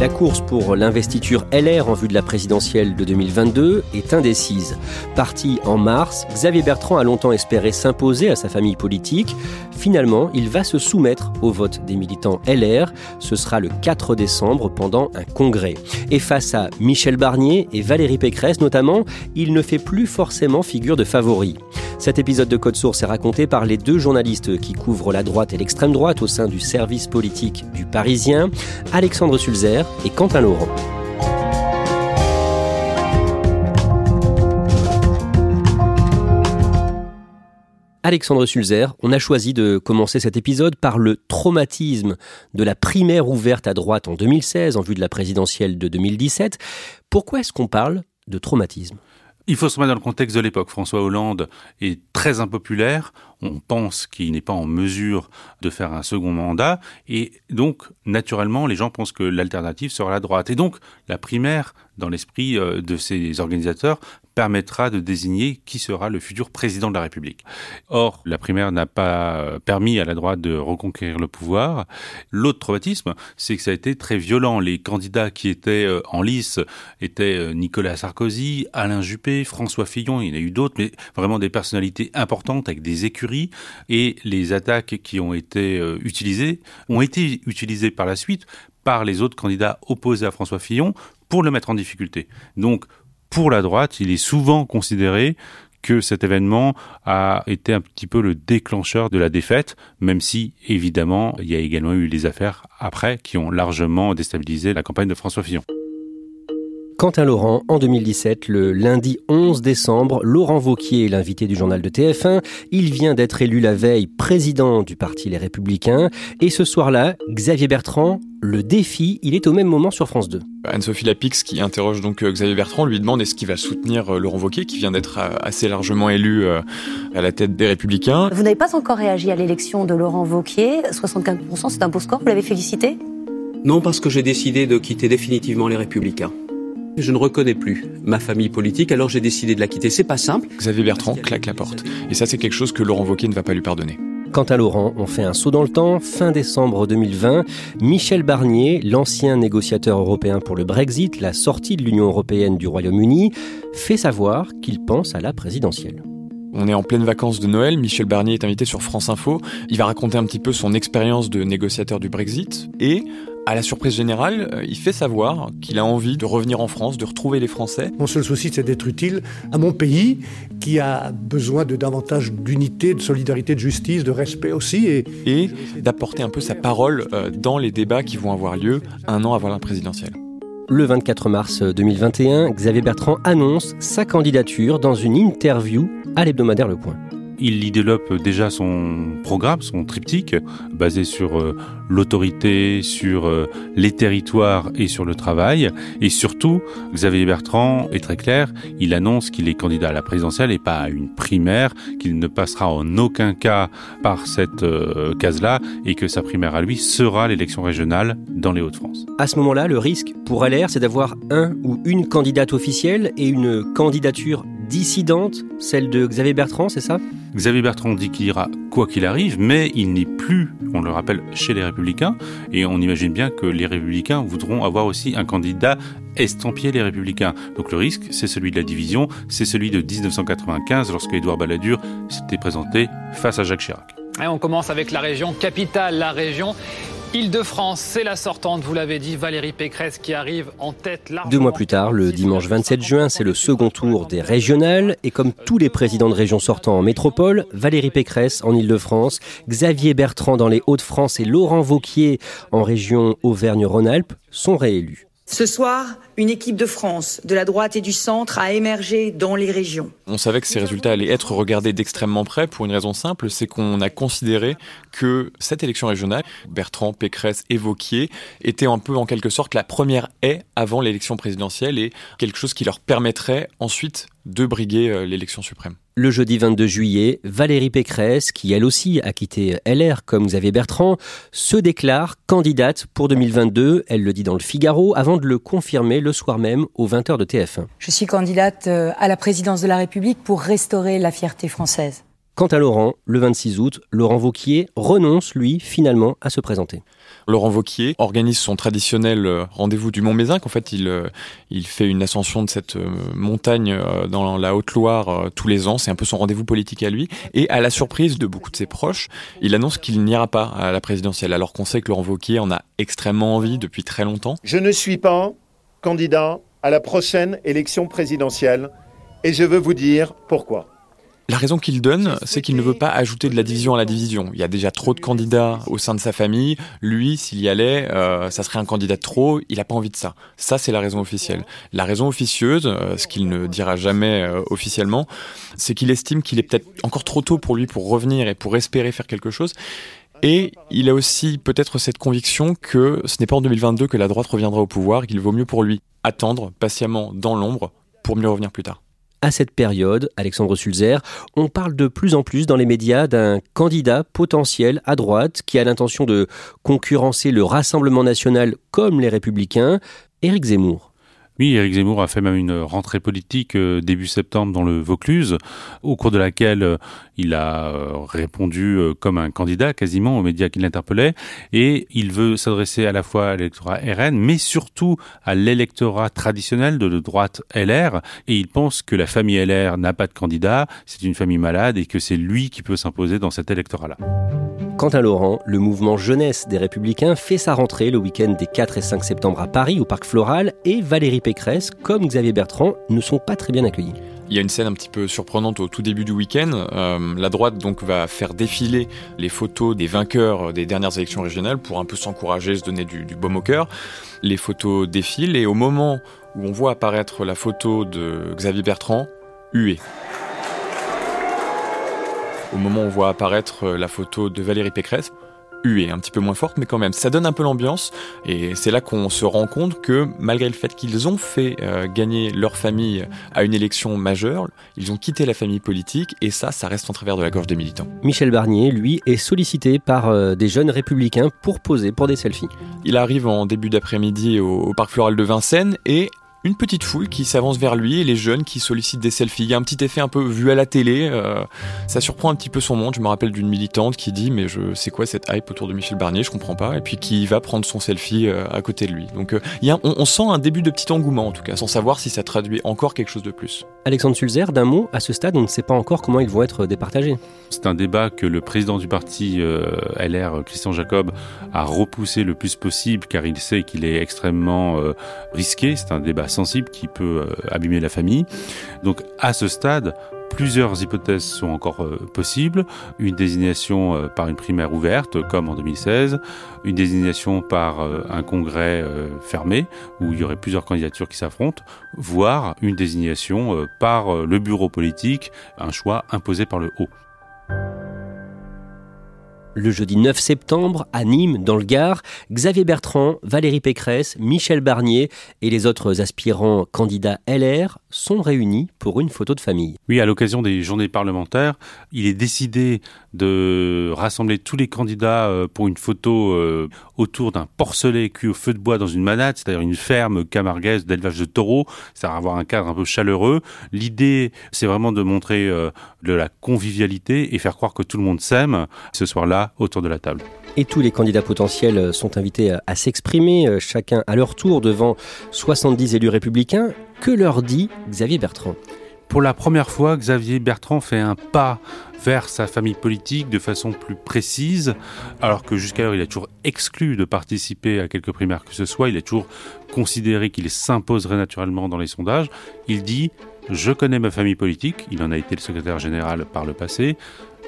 La course pour l'investiture LR en vue de la présidentielle de 2022 est indécise. Parti en mars, Xavier Bertrand a longtemps espéré s'imposer à sa famille politique. Finalement, il va se soumettre au vote des militants LR. Ce sera le 4 décembre pendant un congrès. Et face à Michel Barnier et Valérie Pécresse notamment, il ne fait plus forcément figure de favori. Cet épisode de Code Source est raconté par les deux journalistes qui couvrent la droite et l'extrême droite au sein du service politique du Parisien, Alexandre Sulzer et Quentin Laurent. Alexandre Sulzer, on a choisi de commencer cet épisode par le traumatisme de la primaire ouverte à droite en 2016 en vue de la présidentielle de 2017. Pourquoi est-ce qu'on parle de traumatisme? Il faut se mettre dans le contexte de l'époque. François Hollande est très impopulaire. On pense qu'il n'est pas en mesure de faire un second mandat. Et donc, naturellement, les gens pensent que l'alternative sera la droite. Et donc, la primaire, dans l'esprit euh, de ces organisateurs, permettra de désigner qui sera le futur président de la République. Or, la primaire n'a pas euh, permis à la droite de reconquérir le pouvoir. L'autre traumatisme, c'est que ça a été très violent. Les candidats qui étaient euh, en lice étaient euh, Nicolas Sarkozy, Alain Juppé, François Fillon, il y en a eu d'autres, mais vraiment des personnalités importantes avec des écuries. Et les attaques qui ont été utilisées ont été utilisées par la suite par les autres candidats opposés à François Fillon pour le mettre en difficulté. Donc, pour la droite, il est souvent considéré que cet événement a été un petit peu le déclencheur de la défaite, même si évidemment il y a également eu les affaires après qui ont largement déstabilisé la campagne de François Fillon. Quentin Laurent, en 2017, le lundi 11 décembre, Laurent Vauquier est l'invité du journal de TF1. Il vient d'être élu la veille président du parti Les Républicains. Et ce soir-là, Xavier Bertrand, le défi, il est au même moment sur France 2. Anne-Sophie Lapix, qui interroge donc euh, Xavier Bertrand, lui demande est-ce qu'il va soutenir euh, Laurent Wauquiez, qui vient d'être euh, assez largement élu à la tête des Républicains. Vous n'avez pas encore réagi à l'élection de Laurent Wauquiez. 75%, c'est un beau score. Vous l'avez félicité? Non, parce que j'ai décidé de quitter définitivement les Républicains. Je ne reconnais plus ma famille politique, alors j'ai décidé de la quitter. C'est pas simple. Xavier Bertrand claque la porte. Et ça, c'est quelque chose que Laurent Wauquiez ne va pas lui pardonner. Quant à Laurent, on fait un saut dans le temps. Fin décembre 2020, Michel Barnier, l'ancien négociateur européen pour le Brexit, la sortie de l'Union européenne du Royaume-Uni, fait savoir qu'il pense à la présidentielle. On est en pleine vacances de Noël, Michel Barnier est invité sur France Info, il va raconter un petit peu son expérience de négociateur du Brexit et à la surprise générale, euh, il fait savoir qu'il a envie de revenir en France, de retrouver les Français. Mon seul souci, c'est d'être utile à mon pays, qui a besoin de davantage d'unité, de solidarité, de justice, de respect aussi. Et, et d'apporter un peu sa parole euh, dans les débats qui vont avoir lieu un an avant la présidentielle. Le 24 mars 2021, Xavier Bertrand annonce sa candidature dans une interview à l'hebdomadaire Le Point. Il y développe déjà son programme, son triptyque, basé sur euh, l'autorité, sur euh, les territoires et sur le travail. Et surtout, Xavier Bertrand est très clair, il annonce qu'il est candidat à la présidentielle et pas à une primaire, qu'il ne passera en aucun cas par cette euh, case-là et que sa primaire à lui sera l'élection régionale dans les Hauts-de-France. À ce moment-là, le risque pour LR, c'est d'avoir un ou une candidate officielle et une candidature dissidente, celle de Xavier Bertrand, c'est ça? Xavier Bertrand dit qu'il ira quoi qu'il arrive, mais il n'est plus, on le rappelle, chez les Républicains, et on imagine bien que les Républicains voudront avoir aussi un candidat estampillé les Républicains. Donc le risque, c'est celui de la division, c'est celui de 1995, lorsque Édouard Balladur s'était présenté face à Jacques Chirac. On commence avec la région capitale, la région Île-de-France, c'est la sortante, vous l'avez dit, Valérie Pécresse qui arrive en tête. Deux mois plus tard, le dimanche 27 juin, c'est le second tour des régionales. Et comme tous les présidents de région sortants en métropole, Valérie Pécresse en Île-de-France, Xavier Bertrand dans les Hauts-de-France et Laurent Vauquier en région Auvergne-Rhône-Alpes sont réélus. Ce soir, une équipe de France, de la droite et du centre, a émergé dans les régions. On savait que ces résultats allaient être regardés d'extrêmement près pour une raison simple, c'est qu'on a considéré que cette élection régionale, Bertrand, Pécresse et Vauquier, était un peu en quelque sorte la première haie avant l'élection présidentielle et quelque chose qui leur permettrait ensuite de briguer euh, l'élection suprême. Le jeudi 22 juillet, Valérie Pécresse, qui elle aussi a quitté LR comme Xavier Bertrand, se déclare candidate pour 2022. Elle le dit dans le Figaro avant de le confirmer le soir même aux 20h de TF1. Je suis candidate euh, à la présidence de la République pour restaurer la fierté française. Quant à Laurent, le 26 août, Laurent Vauquier renonce, lui, finalement, à se présenter. Laurent Vauquier organise son traditionnel euh, rendez-vous du Mont Mézinc. En fait, il, euh, il fait une ascension de cette montagne dans la Haute-Loire tous les ans. C'est un peu son rendez-vous politique à lui. Et à la surprise de beaucoup de ses proches, il annonce qu'il n'ira pas à la présidentielle, alors qu'on sait que Laurent Vauquier en a extrêmement envie depuis très longtemps. Je ne suis pas candidat à la prochaine élection présidentielle et je veux vous dire pourquoi. La raison qu'il donne, c'est qu'il ne veut pas ajouter de la division à la division. Il y a déjà trop de candidats au sein de sa famille. Lui, s'il y allait, euh, ça serait un candidat de trop. Il n'a pas envie de ça. Ça, c'est la raison officielle. La raison officieuse, euh, ce qu'il ne dira jamais euh, officiellement, c'est qu'il estime qu'il est peut-être encore trop tôt pour lui pour revenir et pour espérer faire quelque chose. Et il a aussi peut-être cette conviction que ce n'est pas en 2022 que la droite reviendra au pouvoir, qu'il vaut mieux pour lui attendre patiemment dans l'ombre pour mieux revenir plus tard à cette période, Alexandre Sulzer, on parle de plus en plus dans les médias d'un candidat potentiel à droite qui a l'intention de concurrencer le Rassemblement national comme les républicains, Éric Zemmour. Oui, Éric Zemmour a fait même une rentrée politique euh, début septembre dans le Vaucluse, au cours de laquelle euh, il a euh, répondu comme un candidat quasiment aux médias qui l'interpellaient, et il veut s'adresser à la fois à l'électorat RN, mais surtout à l'électorat traditionnel de droite LR, et il pense que la famille LR n'a pas de candidat, c'est une famille malade, et que c'est lui qui peut s'imposer dans cet électorat-là. Quant à Laurent, le mouvement jeunesse des Républicains fait sa rentrée le week-end des 4 et 5 septembre à Paris, au Parc Floral, et Valérie Pécresse, comme Xavier Bertrand, ne sont pas très bien accueillis. Il y a une scène un petit peu surprenante au tout début du week-end. Euh, la droite va faire défiler les photos des vainqueurs des dernières élections régionales pour un peu s'encourager, se donner du, du baume au cœur. Les photos défilent et au moment où on voit apparaître la photo de Xavier Bertrand, hué au moment où on voit apparaître euh, la photo de Valérie Pécresse, huée, un petit peu moins forte, mais quand même, ça donne un peu l'ambiance, et c'est là qu'on se rend compte que malgré le fait qu'ils ont fait euh, gagner leur famille à une élection majeure, ils ont quitté la famille politique, et ça, ça reste en travers de la gorge des militants. Michel Barnier, lui, est sollicité par euh, des jeunes républicains pour poser pour des selfies. Il arrive en début d'après-midi au Parc Floral de Vincennes, et une petite foule qui s'avance vers lui et les jeunes qui sollicitent des selfies. Il y a un petit effet un peu vu à la télé. Euh, ça surprend un petit peu son monde. Je me rappelle d'une militante qui dit mais je sais quoi cette hype autour de Michel Barnier, je comprends pas. Et puis qui va prendre son selfie euh, à côté de lui. Donc euh, il y a, on, sent un début de petit engouement en tout cas, sans savoir si ça traduit encore quelque chose de plus. Alexandre Sulzer, d'un mot, à ce stade, on ne sait pas encore comment ils vont être départagés. C'est un débat que le président du parti LR, Christian Jacob, a repoussé le plus possible car il sait qu'il est extrêmement risqué. C'est un débat sensible qui peut euh, abîmer la famille. Donc à ce stade, Plusieurs hypothèses sont encore euh, possibles. Une désignation euh, par une primaire ouverte, comme en 2016. Une désignation par un congrès fermé, où il y aurait plusieurs candidatures qui s'affrontent. Voire une désignation par le bureau politique, un choix imposé par le haut. Le jeudi 9 septembre, à Nîmes, dans le Gard, Xavier Bertrand, Valérie Pécresse, Michel Barnier et les autres aspirants candidats LR sont réunis pour une photo de famille. Oui, à l'occasion des journées parlementaires, il est décidé de rassembler tous les candidats euh, pour une photo euh, autour d'un porcelet cuit au feu de bois dans une manade, c'est-à-dire une ferme camarguaise d'élevage de taureaux, c'est-à-dire avoir un cadre un peu chaleureux. L'idée, c'est vraiment de montrer euh, de la convivialité et faire croire que tout le monde s'aime ce soir-là autour de la table. Et tous les candidats potentiels sont invités à s'exprimer, chacun à leur tour devant 70 élus républicains. Que leur dit Xavier Bertrand pour la première fois, Xavier Bertrand fait un pas vers sa famille politique de façon plus précise, alors que jusqu'alors il a toujours exclu de participer à quelques primaires que ce soit, il a toujours considéré qu'il s'imposerait naturellement dans les sondages. Il dit je connais ma famille politique, il en a été le secrétaire général par le passé,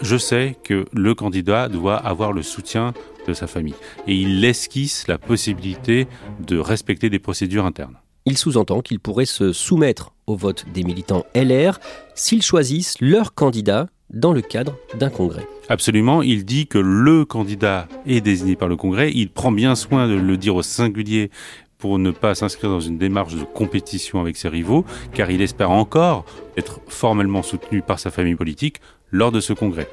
je sais que le candidat doit avoir le soutien de sa famille. Et il esquisse la possibilité de respecter des procédures internes. Il sous-entend qu'il pourrait se soumettre au vote des militants LR s'ils choisissent leur candidat dans le cadre d'un congrès. Absolument, il dit que le candidat est désigné par le congrès, il prend bien soin de le dire au singulier pour ne pas s'inscrire dans une démarche de compétition avec ses rivaux, car il espère encore être formellement soutenu par sa famille politique lors de ce congrès.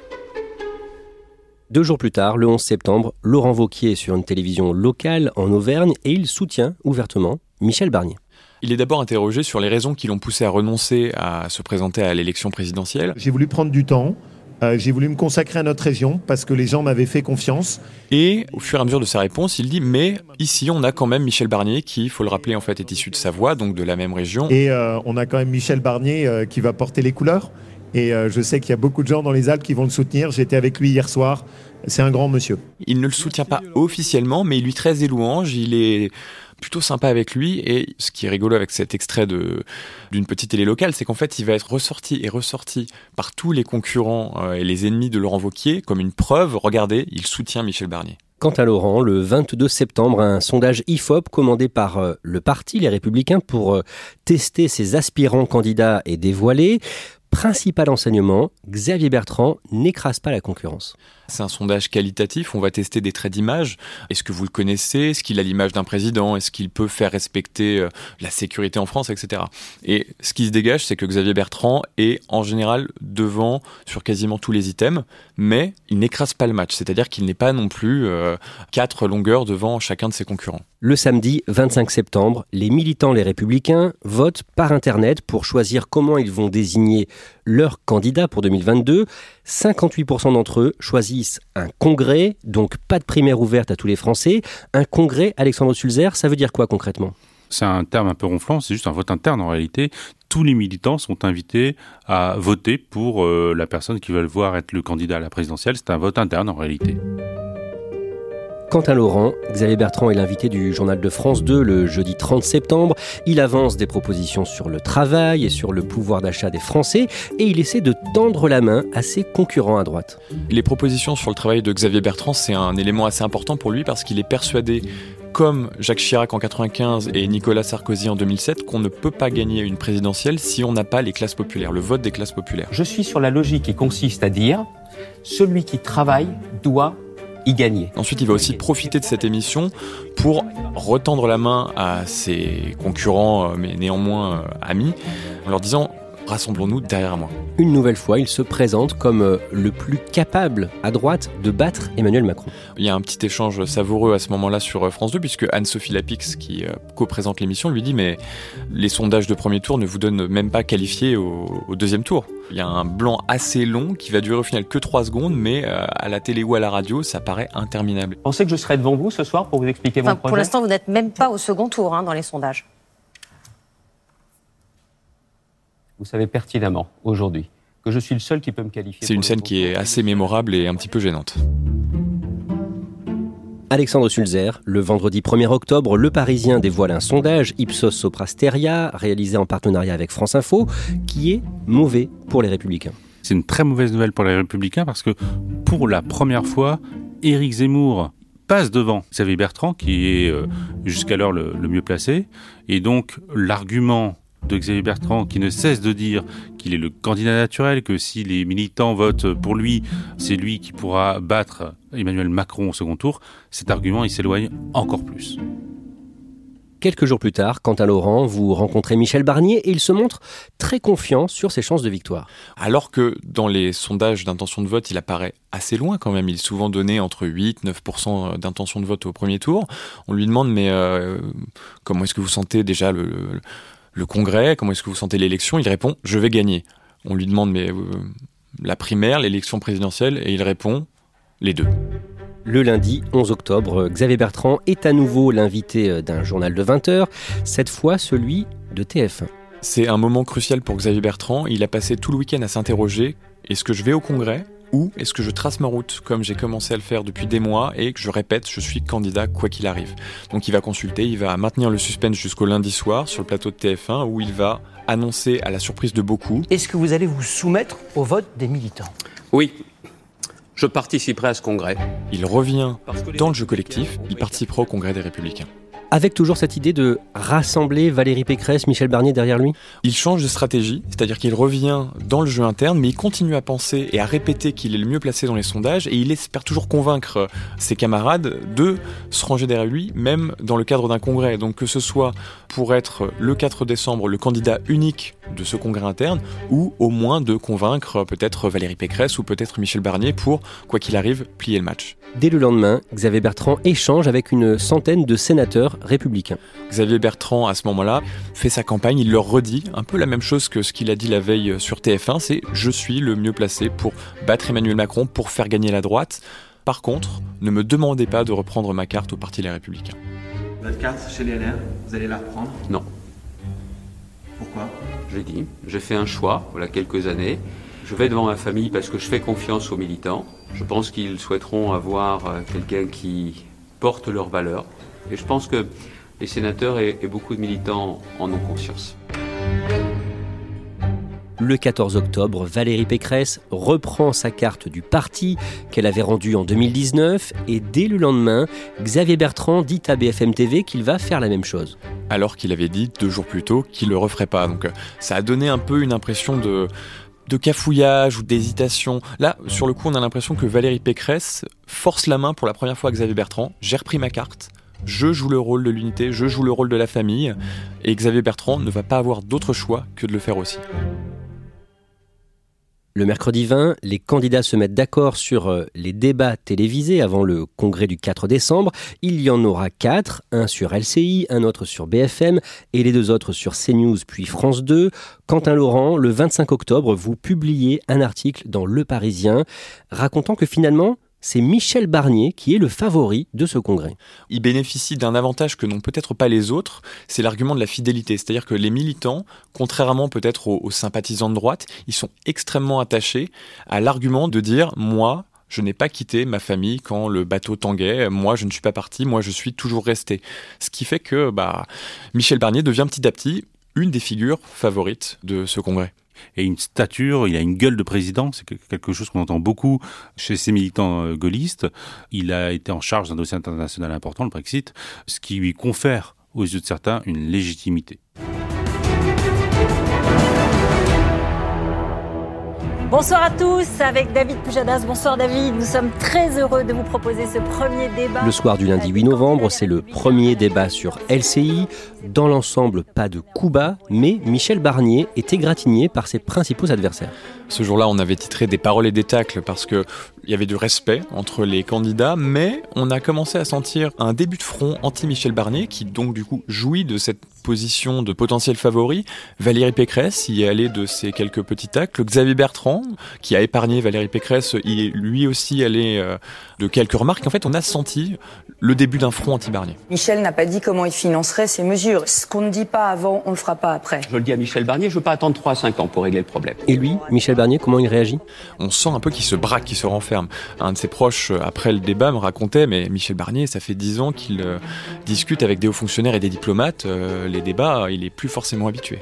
Deux jours plus tard, le 11 septembre, Laurent Vauquier est sur une télévision locale en Auvergne et il soutient ouvertement Michel Barnier. Il est d'abord interrogé sur les raisons qui l'ont poussé à renoncer à se présenter à l'élection présidentielle. J'ai voulu prendre du temps. Euh, j'ai voulu me consacrer à notre région parce que les gens m'avaient fait confiance. Et au fur et à mesure de sa réponse, il dit mais ici on a quand même Michel Barnier qui, il faut le rappeler, en fait est issu de Savoie, donc de la même région. Et euh, on a quand même Michel Barnier euh, qui va porter les couleurs. Et je sais qu'il y a beaucoup de gens dans les Alpes qui vont le soutenir. J'étais avec lui hier soir. C'est un grand monsieur. Il ne le soutient pas officiellement, mais il lui traite des louanges. Il est plutôt sympa avec lui. Et ce qui est rigolo avec cet extrait de d'une petite télé locale, c'est qu'en fait, il va être ressorti et ressorti par tous les concurrents euh, et les ennemis de Laurent Vauquier comme une preuve. Regardez, il soutient Michel Barnier. Quant à Laurent, le 22 septembre, un sondage IFOP commandé par euh, le parti Les Républicains pour euh, tester ses aspirants candidats et dévoiler Principal enseignement, Xavier Bertrand n'écrase pas la concurrence. C'est un sondage qualitatif, on va tester des traits d'image. Est-ce que vous le connaissez? Est-ce qu'il a l'image d'un président? Est-ce qu'il peut faire respecter euh, la sécurité en France, etc. Et ce qui se dégage, c'est que Xavier Bertrand est en général devant sur quasiment tous les items, mais il n'écrase pas le match, c'est-à-dire qu'il n'est pas non plus euh, quatre longueurs devant chacun de ses concurrents. Le samedi 25 septembre, les militants les républicains votent par Internet pour choisir comment ils vont désigner leur candidat pour 2022. 58% d'entre eux choisissent un congrès, donc pas de primaire ouverte à tous les Français. Un congrès, Alexandre Sulzer, ça veut dire quoi concrètement? C'est un terme un peu ronflant, c'est juste un vote interne en réalité. Tous les militants sont invités à voter pour euh, la personne qui veulent voir être le candidat à la présidentielle. C'est un vote interne en réalité. Quant à Laurent, Xavier Bertrand est l'invité du journal de France 2 le jeudi 30 septembre. Il avance des propositions sur le travail et sur le pouvoir d'achat des Français et il essaie de tendre la main à ses concurrents à droite. Les propositions sur le travail de Xavier Bertrand, c'est un élément assez important pour lui parce qu'il est persuadé comme Jacques Chirac en 95 et Nicolas Sarkozy en 2007, qu'on ne peut pas gagner une présidentielle si on n'a pas les classes populaires, le vote des classes populaires. Je suis sur la logique qui consiste à dire celui qui travaille doit Ensuite, il va aussi profiter de cette émission pour retendre la main à ses concurrents, euh, mais néanmoins euh, amis, en leur disant rassemblons-nous derrière moi. Une nouvelle fois, il se présente comme euh, le plus capable à droite de battre Emmanuel Macron. Il y a un petit échange savoureux à ce moment-là sur euh, France 2, puisque Anne-Sophie Lapix, qui euh, co-présente l'émission, lui dit Mais les sondages de premier tour ne vous donnent même pas qualifié au, deuxième tour. Il y a un blanc assez long qui va durer au final que 3 secondes, mais à la télé ou à la radio, ça paraît interminable. Vous pensez que je serai devant vous ce soir pour vous expliquer mon projet Pour l'instant, vous n'êtes même pas au second tour hein, dans les sondages. Vous savez pertinemment aujourd'hui que je suis le seul qui peut me qualifier. C'est une scène qui est assez mémorable et un petit peu gênante. Alexandre Sulzer, le vendredi 1er octobre, Le Parisien dévoile un sondage Ipsos Soprasteria, réalisé en partenariat avec France Info, qui est mauvais pour les Républicains. C'est une très mauvaise nouvelle pour les Républicains parce que pour la première fois, Éric Zemmour passe devant Xavier Bertrand, qui est euh, jusqu'alors le, le mieux placé. Et donc l'argument de Xavier Bertrand qui ne cesse de dire qu'il est le candidat naturel, que si les militants votent pour lui, c'est lui qui pourra battre Emmanuel Macron au second tour, cet argument il s'éloigne encore plus. Quelques jours plus tard, Quentin Laurent, vous rencontrez Michel Barnier et il se montre très confiant sur ses chances de victoire. Alors que dans les sondages d'intention de vote, il apparaît assez loin quand même. Il est souvent donné entre 8 9% d'intention de vote au premier tour. On lui demande mais euh, comment est-ce que vous sentez déjà le, le congrès Comment est-ce que vous sentez l'élection? Il répond je vais gagner. On lui demande mais euh, la primaire, l'élection présidentielle et il répond les deux. Le lundi 11 octobre, Xavier Bertrand est à nouveau l'invité euh, d'un journal de 20 heures, cette fois celui de TF1. C'est un moment crucial pour Xavier Bertrand. Il a passé tout le week-end à s'interroger est-ce que je vais au congrès? Ou est-ce que je trace ma route comme j'ai commencé à le faire depuis des mois et que je répète, je suis candidat quoi qu'il arrive. Donc il va consulter, il va maintenir le suspense jusqu'au lundi soir sur le plateau de TF1 où il va annoncer à la surprise de beaucoup. Est-ce que vous allez vous soumettre au vote des militants? Oui, je participerai à ce congrès. Il revient dans le jeu collectif, il participera au congrès des Républicains. Avec toujours cette idée de rassembler Valérie Pécresse, Michel Barnier derrière lui Il change de stratégie, c'est-à-dire qu'il revient dans le jeu interne, mais il continue à penser et à répéter qu'il est le mieux placé dans les sondages, et il espère toujours convaincre ses camarades de se ranger derrière lui, même dans le cadre d'un congrès. Donc que ce soit pour être le 4 décembre le candidat unique de ce congrès interne, ou au moins de convaincre peut-être Valérie Pécresse ou peut-être Michel Barnier pour, quoi qu'il arrive, plier le match. Dès le lendemain, Xavier Bertrand échange avec une centaine de sénateurs républicains. Xavier Bertrand, à ce moment-là, fait sa campagne, il leur redit un peu la même chose que ce qu'il a dit la veille sur TF1, c'est je suis le mieux placé pour battre Emmanuel Macron, pour faire gagner la droite. Par contre, ne me demandez pas de reprendre ma carte au Parti Les Républicains. Votre carte chez les LR, vous allez la reprendre? Non. Pourquoi? J'ai dit, j'ai fait un choix, voilà quelques années. Je vais devant ma famille parce que je fais confiance aux militants. Je pense qu'ils souhaiteront avoir euh, quelqu'un qui porte leurs valeurs. Et je pense que les sénateurs et, et beaucoup de militants en ont conscience. Le 14 octobre, Valérie Pécresse reprend sa carte du parti qu'elle avait rendue en 2019 et dès le lendemain, Xavier Bertrand dit à BFM TV qu'il va faire la même chose. Alors qu'il avait dit deux jours plus tôt qu'il ne le referait pas. Donc ça a donné un peu une impression de, de cafouillage ou d'hésitation. Là, sur le coup, on a l'impression que Valérie Pécresse force la main pour la première fois à Xavier Bertrand. J'ai repris ma carte. Je joue le rôle de l'unité, je joue le rôle de la famille. Et Xavier Bertrand ne va pas avoir d'autre choix que de le faire aussi. Le mercredi 20, les candidats se mettent d'accord sur euh, les débats télévisés avant le congrès du 4 décembre. Il y en aura quatre, un sur LCI, un autre sur BFM et les deux autres sur CNews puis France 2. Quentin Laurent, le 25 octobre, vous publiez un article dans Le Parisien racontant que finalement, c'est Michel Barnier qui est le favori de ce congrès. Il bénéficie d'un avantage que n'ont peut-être pas les autres, c'est l'argument de la fidélité. C'est-à-dire que les militants, contrairement peut-être aux, sympathisants de droite, ils sont extrêmement attachés à l'argument de dire moi, je n'ai pas quitté ma famille quand le bateau tanguait, moi je ne suis pas parti, moi je suis toujours resté. Ce qui fait que bah, Michel Barnier devient petit à petit une des figures favorites de ce congrès et une stature, il a une gueule de président, c'est quelque chose qu'on entend beaucoup chez ces militants euh, gaullistes. Il a été en charge d'un dossier international important, le Brexit, ce qui lui confère aux yeux de certains une légitimité. Bonsoir à tous, avec David Pujadas. Bonsoir David, nous sommes très heureux de vous proposer ce premier débat. Le soir du lundi 8 novembre, c'est le premier débat sur LCI. Dans l'ensemble, pas de coup bas, mais Michel Barnier est égratigné par ses principaux adversaires. Ce jour-là, on avait titré des paroles et des tacles parce que il y avait du respect entre les candidats, mais on a commencé à sentir un début de front anti-Michel Barnier, qui donc du coup jouit de cette position de potentiel favori. Valérie Pécresse y est allée de ses quelques petits tacles. Xavier Bertrand, qui a épargné Valérie Pécresse, y est lui aussi allé euh, de quelques remarques. En fait, on a senti le début d'un front anti-Barnier. Michel n'a pas dit comment il financerait ces mesures. Ce qu'on ne dit pas avant, on ne le fera pas après. Je le dis à Michel Barnier, je ne veux pas attendre 3 à 5 ans pour régler le problème. Et lui, Michel Barnier, comment il réagit? On sent un peu qu'il se braque, qu'il se renferme. Un de ses proches, après le débat, me racontait, mais Michel Barnier, ça fait 10 ans qu'il euh, discute avec des hauts fonctionnaires et des diplomates. Euh, les débats, il est plus forcément habitué.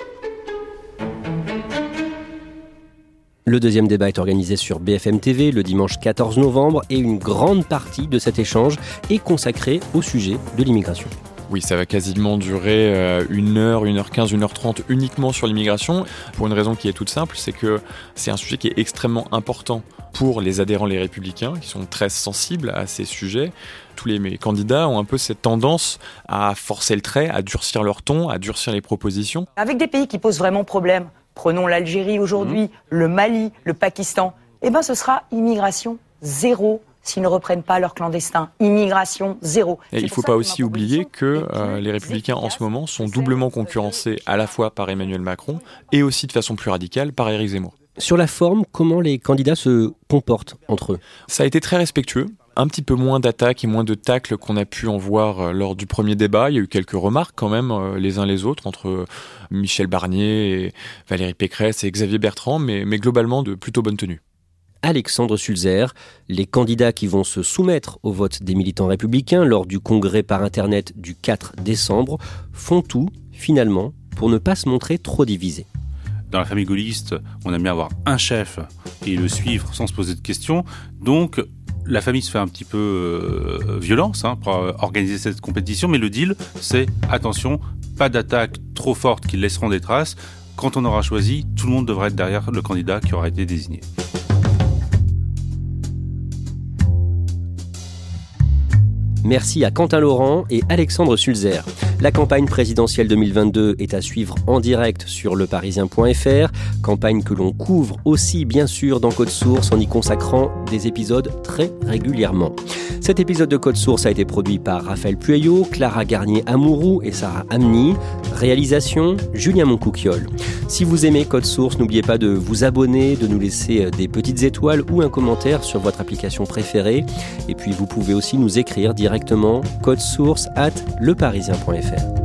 Le deuxième débat est organisé sur BFM TV le dimanche 14 novembre et une grande partie de cet échange est consacrée au sujet de l'immigration. Oui, ça va quasiment durer euh, une heure, une heure quinze, une heure trente uniquement sur l'immigration, pour une raison qui est toute simple, c'est que c'est un sujet qui est extrêmement important pour les adhérents les républicains, qui sont très sensibles à ces sujets. Tous les candidats ont un peu cette tendance à forcer le trait, à durcir leur ton, à durcir les propositions. Avec des pays qui posent vraiment problème, prenons l'Algérie aujourd'hui, mmh. le Mali, le Pakistan, eh ben ce sera immigration zéro s'ils ne reprennent pas leurs clandestins. Immigration zéro. Et il ne faut pas aussi oublier que euh, les républicains en ce moment sont doublement concurrencés à la fois par Emmanuel Macron et aussi de façon plus radicale par Éric Zemmour. Sur la forme, comment les candidats se comportent entre eux Ça a été très respectueux un petit peu moins d'attaques et moins de tacles qu'on a pu en voir euh, lors du premier débat. Il y a eu quelques remarques quand même euh, les uns les autres entre Michel Barnier et Valérie Pécresse et Xavier Bertrand, mais, mais globalement de plutôt bonne tenue. Alexandre Sulzer. Les candidats qui vont se soumettre au vote des militants républicains lors du congrès par Internet du 4 décembre font tout, finalement, pour ne pas se montrer trop divisés. Dans la famille gaulliste, on aime bien avoir un chef et le suivre sans se poser de questions. Donc, la famille se fait un petit peu euh, violence hein, pour euh, organiser cette compétition, mais le deal, c'est attention, pas d'attaque trop forte qui laisseront des traces. Quand on aura choisi, tout le monde devrait être derrière le candidat qui aura été désigné. Merci à Quentin Laurent et Alexandre Sulzer. La campagne présidentielle 2022 est à suivre en direct sur leparisien.fr, campagne que l'on couvre aussi bien sûr dans Code Source en y consacrant des épisodes très régulièrement. Cet épisode de Code Source a été produit par Raphaël Pueyo, Clara Garnier-Amouroux et Sarah Amni. Réalisation Julien Moncouquiol. Si vous aimez Code Source, n'oubliez pas de vous abonner, de nous laisser des petites étoiles ou un commentaire sur votre application préférée. Et puis vous pouvez aussi nous écrire directement directement code source at leparisien.fr.